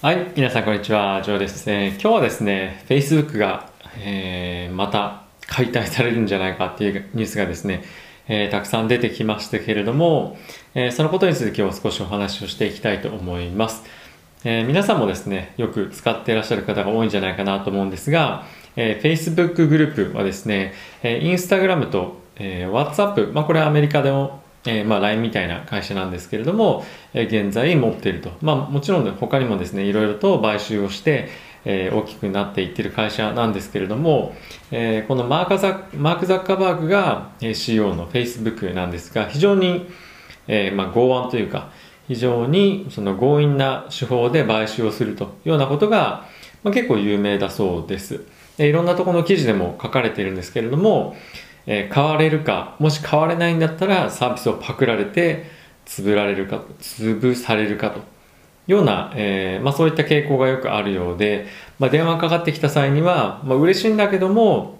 はい、皆さんこんにちは、ジョーです。えー、今日はですね、Facebook が、えー、また解体されるんじゃないかっていうニュースがですね、えー、たくさん出てきましたけれども、えそのことについて今日は少しお話をしていきたいと思います。え皆さんもですね、よく使っていらっしゃる方が多いんじゃないかなと思うんですが、え Facebook グループはですね、え Instagram と、え WhatsApp、まあこれはアメリカでもえー、まあ LINE みたいな会社なんですけれども、えー、現在持っていると。まあもちろん他にもですね、いろいろと買収をして、えー、大きくなっていってる会社なんですけれども、えー、このマークザマーク・ザッカーバーグが CEO の Facebook なんですが、非常に、えー、まあ剛腕というか、非常にその強引な手法で買収をするというようなことが、まあ、結構有名だそうです。いろんなところの記事でも書かれているんですけれども、えー、買われるか、もし買われないんだったらサービスをパクられて潰られるか、潰されるかと。ような、えー、まあそういった傾向がよくあるようで、まあ電話かかってきた際には、まあ嬉しいんだけども、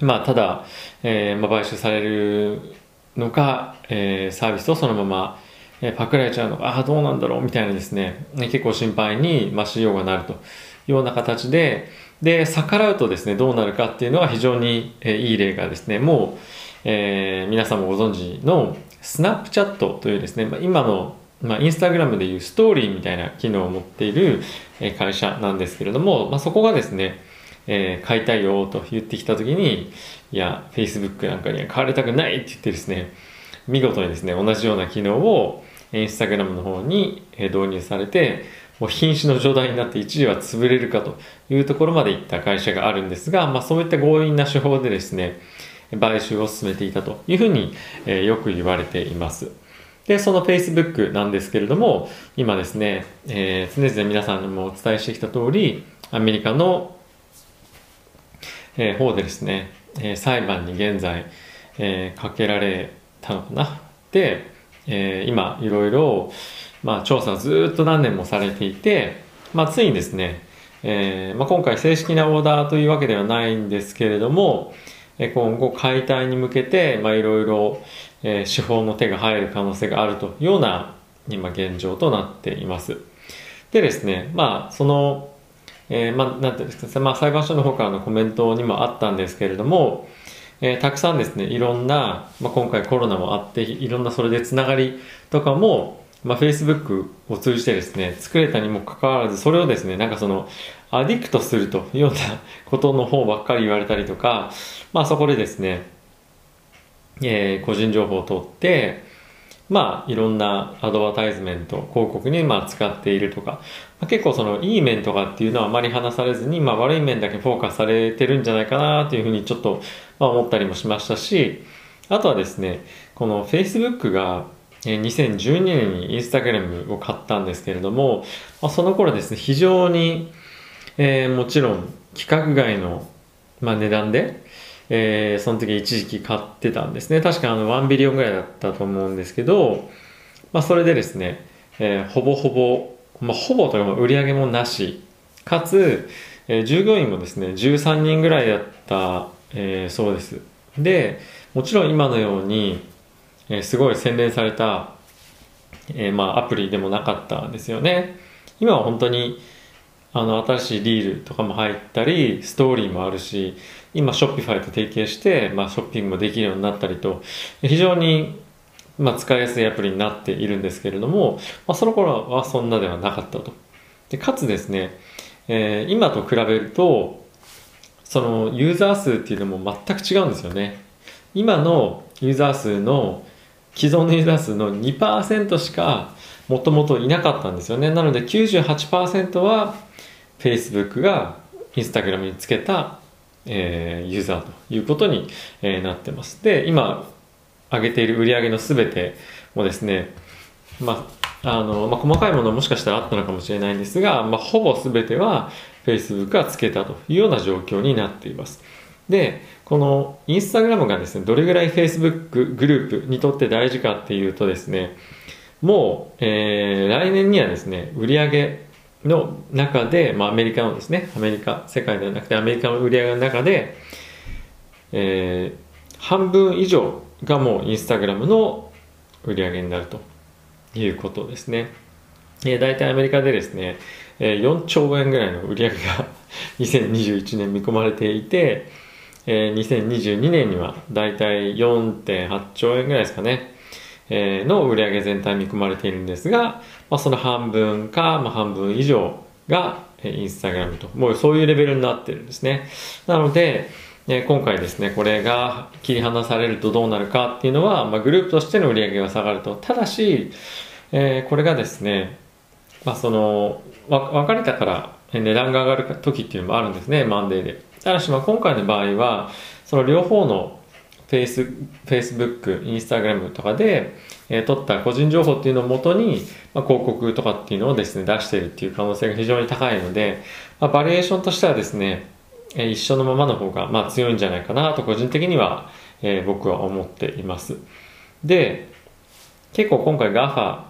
まあただ、えー、ま買収されるのか、えー、サービスをそのまま、え、パクられちゃうのか、ああ、どうなんだろうみたいなですね、結構心配に、まあ、しようがなるというような形で、で、逆らうとですね、どうなるかっていうのは非常に、え、いい例がですね、もう、えー、皆さんもご存知のスナップチャットというですね、まあ、今の、まあ、インスタグラムでいうストーリーみたいな機能を持っている、会社なんですけれども、まあ、そこがですね、えー、買いたいよと言ってきたときに、いや、Facebook なんかには買われたくないって言ってですね、見事にですね、同じような機能をインスタグラムの方に導入されて、もう瀕死の状態になって一時は潰れるかというところまでいった会社があるんですが、まあ、そういった強引な手法でですね、買収を進めていたというふうに、えー、よく言われています。で、その Facebook なんですけれども、今ですね、えー、常々皆さんにもお伝えしてきた通り、アメリカの、えー、方でですね、えー、裁判に現在、えー、かけられたのかな。で、えー、今、いろいろ、まあ、調査をずっと何年もされていて、まあ、ついにですね、えーまあ、今回正式なオーダーというわけではないんですけれども、え今後解体に向けて、まあ、いろいろ、手法の手が入る可能性があるというような今現状となっています。でですね、まあ、その、えー、まあ、なんていうんですか、まあ、裁判所の方からのコメントにもあったんですけれども、えー、たくさんですね、いろんな、まあ、今回コロナもあって、いろんなそれでつながりとかも、まあ、Facebook を通じてですね、作れたにもかかわらず、それをですね、なんかその、アディクトするというような ことの方ばっかり言われたりとか、まあそこでですね、えー、個人情報を取って、まあいろんなアドバタイズメント、広告にまあ使っているとか、まあ、結構そのいい面とかっていうのはあまり話されずに、まあ悪い面だけフォーカスされてるんじゃないかなというふうにちょっとまあ思ったりもしましたし、あとはですね、この Facebook が2012年にインスタグラムを買ったんですけれども、まあ、その頃ですね、非常に、えー、もちろん規格外の、まあ、値段で、えー、その時一時期買ってたんですね。確かあの1ビリオンぐらいだったと思うんですけど、まあ、それでですね、えー、ほぼほぼ、まあ、ほぼというか売り上げもなし、かつ、えー、従業員もですね、13人ぐらいだった、えー、そうです。で、もちろん今のように、えー、すごい洗練された、えー、まあ、アプリでもなかったですよね。今は本当にあの新しいリールとかも入ったり、ストーリーもあるし、今、ショッピファイと提携して、まあ、ショッピングもできるようになったりと、非常に、まあ、使いやすいアプリになっているんですけれども、まあ、その頃はそんなではなかったと。でかつですね、えー、今と比べると、そのユーザー数っていうのも全く違うんですよね。今のユーザー数の既存のユーザー数の2%しかもともといなかったんですよね。なので98%は Facebook が Instagram につけた、えー、ユーザーということに、えー、なってます。で、今上げている売り上げの全てもですね、まあ、の、まあ、細かいものもしかしたらあったのかもしれないんですが、まあ、ほぼ全ては Facebook がつけたというような状況になっています。で、このインスタグラムがですね、どれぐらい Facebook グループにとって大事かっていうとですね、もう、えー、来年にはですね、売上の中で、まあアメリカのですね、アメリカ、世界ではなくてアメリカの売り上げの中で、えー、半分以上がもうインスタグラムの売り上げになるということですね。えー、大体アメリカでですね、えー、4兆円ぐらいの売り上げが 2021年見込まれていて、えー、2022年には大体4.8兆円ぐらいですかね、えー、の売上全体見込まれているんですが、まあ、その半分か、まあ、半分以上がインスタグラムと、もうそういうレベルになってるんですね。なので、え今回ですね、これが切り離されるとどうなるかっていうのは、まあ、グループとしての売り上げが下がると。ただし、えー、これがですね、まあ、その、別れたから値段が上がる時っていうのもあるんですね、マンデーで。ただし、今回の場合は、その両方のフェイス、フェイスブック、インスタグラムとかで、えー、取った個人情報っていうのをもとに、まあ、広告とかっていうのをですね、出しているっていう可能性が非常に高いので、まあ、バリエーションとしてはですね、えー、一緒のままの方が、まあ、強いんじゃないかなと個人的には、えー、僕は思っています。で、結構今回 GAFA、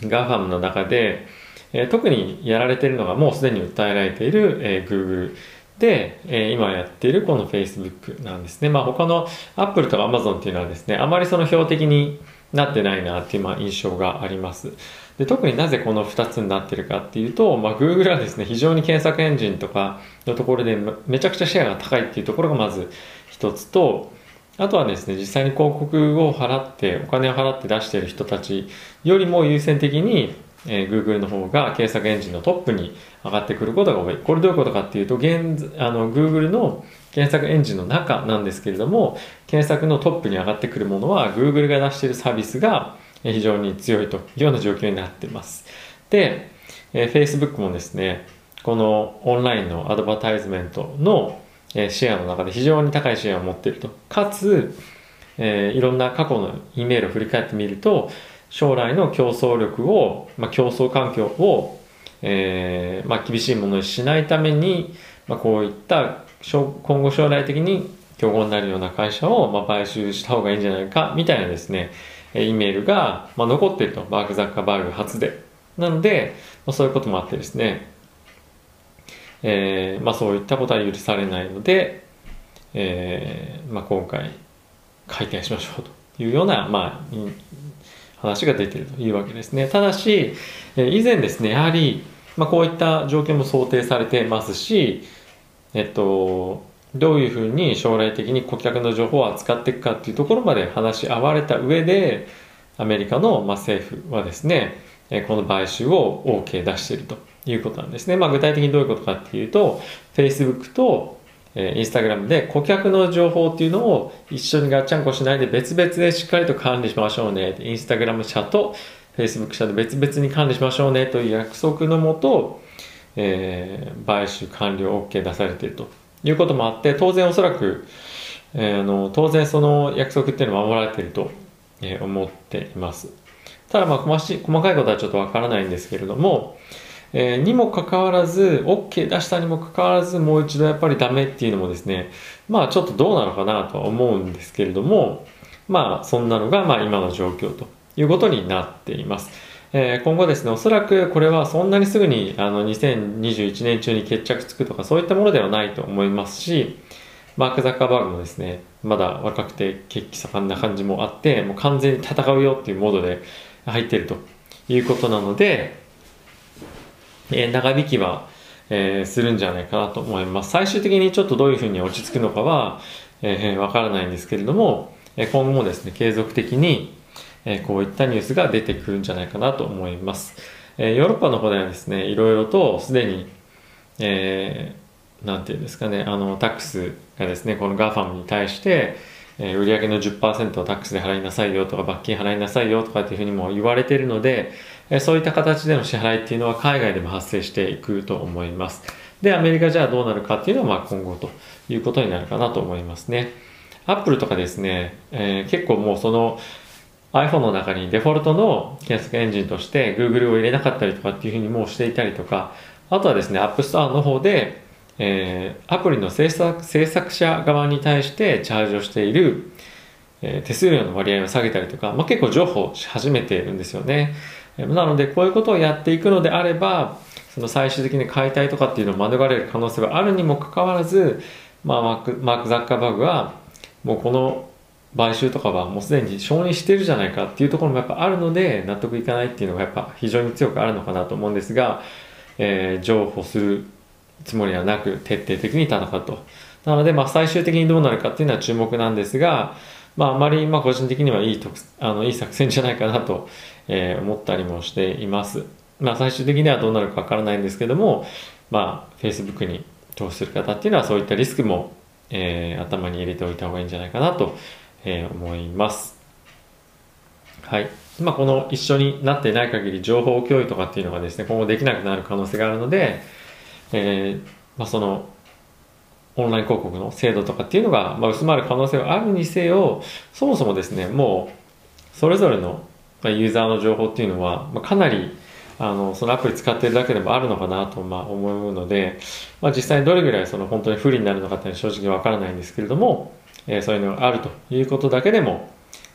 GAFAM の中で、え、特にやられているのがもうすでに訴えられている、え、Google で、え、今やっているこの Facebook なんですね。まあ他の Apple とか Amazon っていうのはですね、あまりその標的になってないなっていうまあ印象があります。で特になぜこの2つになってるかっていうと、まあ、Google はですね、非常に検索エンジンとかのところでめちゃくちゃシェアが高いっていうところがまず一つと、あとはですね、実際に広告を払って、お金を払って出している人たちよりも優先的にえー、Google の方が検索エンジンのトップに上がってくることが多い。これどういうことかっていうと、現あの Google の検索エンジンの中なんですけれども、検索のトップに上がってくるものは Google が出しているサービスが非常に強いというような状況になっています。で、えー、Facebook もですね、このオンラインのアドバタイズメントのシェアの中で非常に高いシェアを持っていると。かつ、えー、いろんな過去の E メールを振り返ってみると、将来の競争力を、まあ、競争環境を、えーまあ、厳しいものにしないために、まあ、こういった今後将来的に競合になるような会社を、まあ、買収した方がいいんじゃないかみたいなですね、イメールが、まあ、残っていると。バーク・ザッカーバーグ初で。なので、まあ、そういうこともあってですね、えーまあ、そういったことは許されないので、えーまあ、今回解体しましょうというような、まあ、話が出ているというわけですね。ただし、以前ですね、やはり、まあ、こういった条件も想定されてますし、えっと、どういうふうに将来的に顧客の情報を扱っていくかっていうところまで話し合われた上で、アメリカの、まあ、政府はですね、この買収を OK 出しているということなんですね。まあ、具体的にどういうことかっていうと、Facebook とえー、インスタグラムで顧客の情報っていうのを一緒にガッチャンコしないで別々でしっかりと管理しましょうね。インスタグラム社とフェイスブック社で別々に管理しましょうねという約束のもと、えー、買収完了 OK 出されているということもあって、当然おそらく、えー、あの当然その約束っていうのは守られていると、え、思っています。ただまあ細かいことはちょっとわからないんですけれども、えー、にもかかわらず OK 出したにもかかわらずもう一度やっぱりダメっていうのもですねまあちょっとどうなのかなとは思うんですけれどもまあそんなのがま今の状況ということになっています。え、今後ですね、おそらくこれはそんなにすぐにあの2021年中に決着つくとかそういったものではないと思いますし、マーク・ザッカーバーグもですね、まだ若くて血気盛んな感じもあって、もう完全に戦うよっていうモードで入ってるということなので、え、長引きは、えー、するんじゃないかなと思います。最終的にちょっとどういうふうに落ち着くのかは、えー、わからないんですけれども、え今後もですね、継続的に、えこういったニュースが出てくるんじゃないかなと思います。えヨーロッパの方ではですね、いろいろとすでに、えー、なんていうんですかね、あの、タックスがですね、この GAFAM に対して、えー、売上の10%をタックスで払いなさいよとか罰金払いなさいよとかっていうふうにも言われているので、そういった形での支払いっていうのは海外でも発生していくと思います。で、アメリカじゃあどうなるかっていうのはまあ今後ということになるかなと思いますね。アップルとかですね、えー、結構もうその iPhone の中にデフォルトの検索エンジンとして Google を入れなかったりとかっていうふうにもうしていたりとか、あとはですね、App Store の方でえー、アプリの制作制作者側に対してチャージをしている、えー、手数料の割合を下げたりとか、まあ、結構情報し始めているんですよね。なので、こういうことをやっていくのであれば、その最終的に解体とかっていうのを免れる可能性があるにもかかわらず、まあ、マークマーク・ザッカーバーグは、もうこの買収とかはもうすでに承認してるじゃないかっていうところもやっぱあるので納得いかないっていうのがやっぱ非常に強くあるのかなと思うんですが、えー、譲歩するつもりはなく徹底的に戦うと。なので、まあ、最終的にどうなるかっていうのは注目なんですが、まあ、あまり、まあ、個人的にはいいあのいい作戦じゃないかなと、えー、思ったりもしています。まあ、最終的にはどうなるかわからないんですけども、まあ、Facebook に投資する方っていうのはそういったリスクも、えー、頭に入れておいた方がいいんじゃないかなと、えー、思います。はい。まあ、この一緒になっていない限り情報共有とかっていうのがですね、今後できなくなる可能性があるので、えー、まあ、その、オンライン広告の制度とかっていうのが、まあ、薄まる可能性はあるにせよ、そもそもですね、もう、それぞれのユーザーの情報っていうのは、まあ、かなり、あの、そのアプリ使ってるだけでもあるのかなと、まあ、思うので、まあ、実際にどれぐらいその本当に不利になるのかっていうのは正直わからないんですけれども、えー、そういうのがあるということだけでも、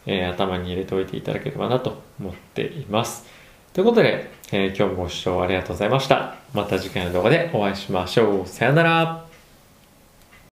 えー、頭に入れておいていただければなと思っています。ということで、えー、今日もご視聴ありがとうございました。また次回の動画でお会いしましょう。さよなら。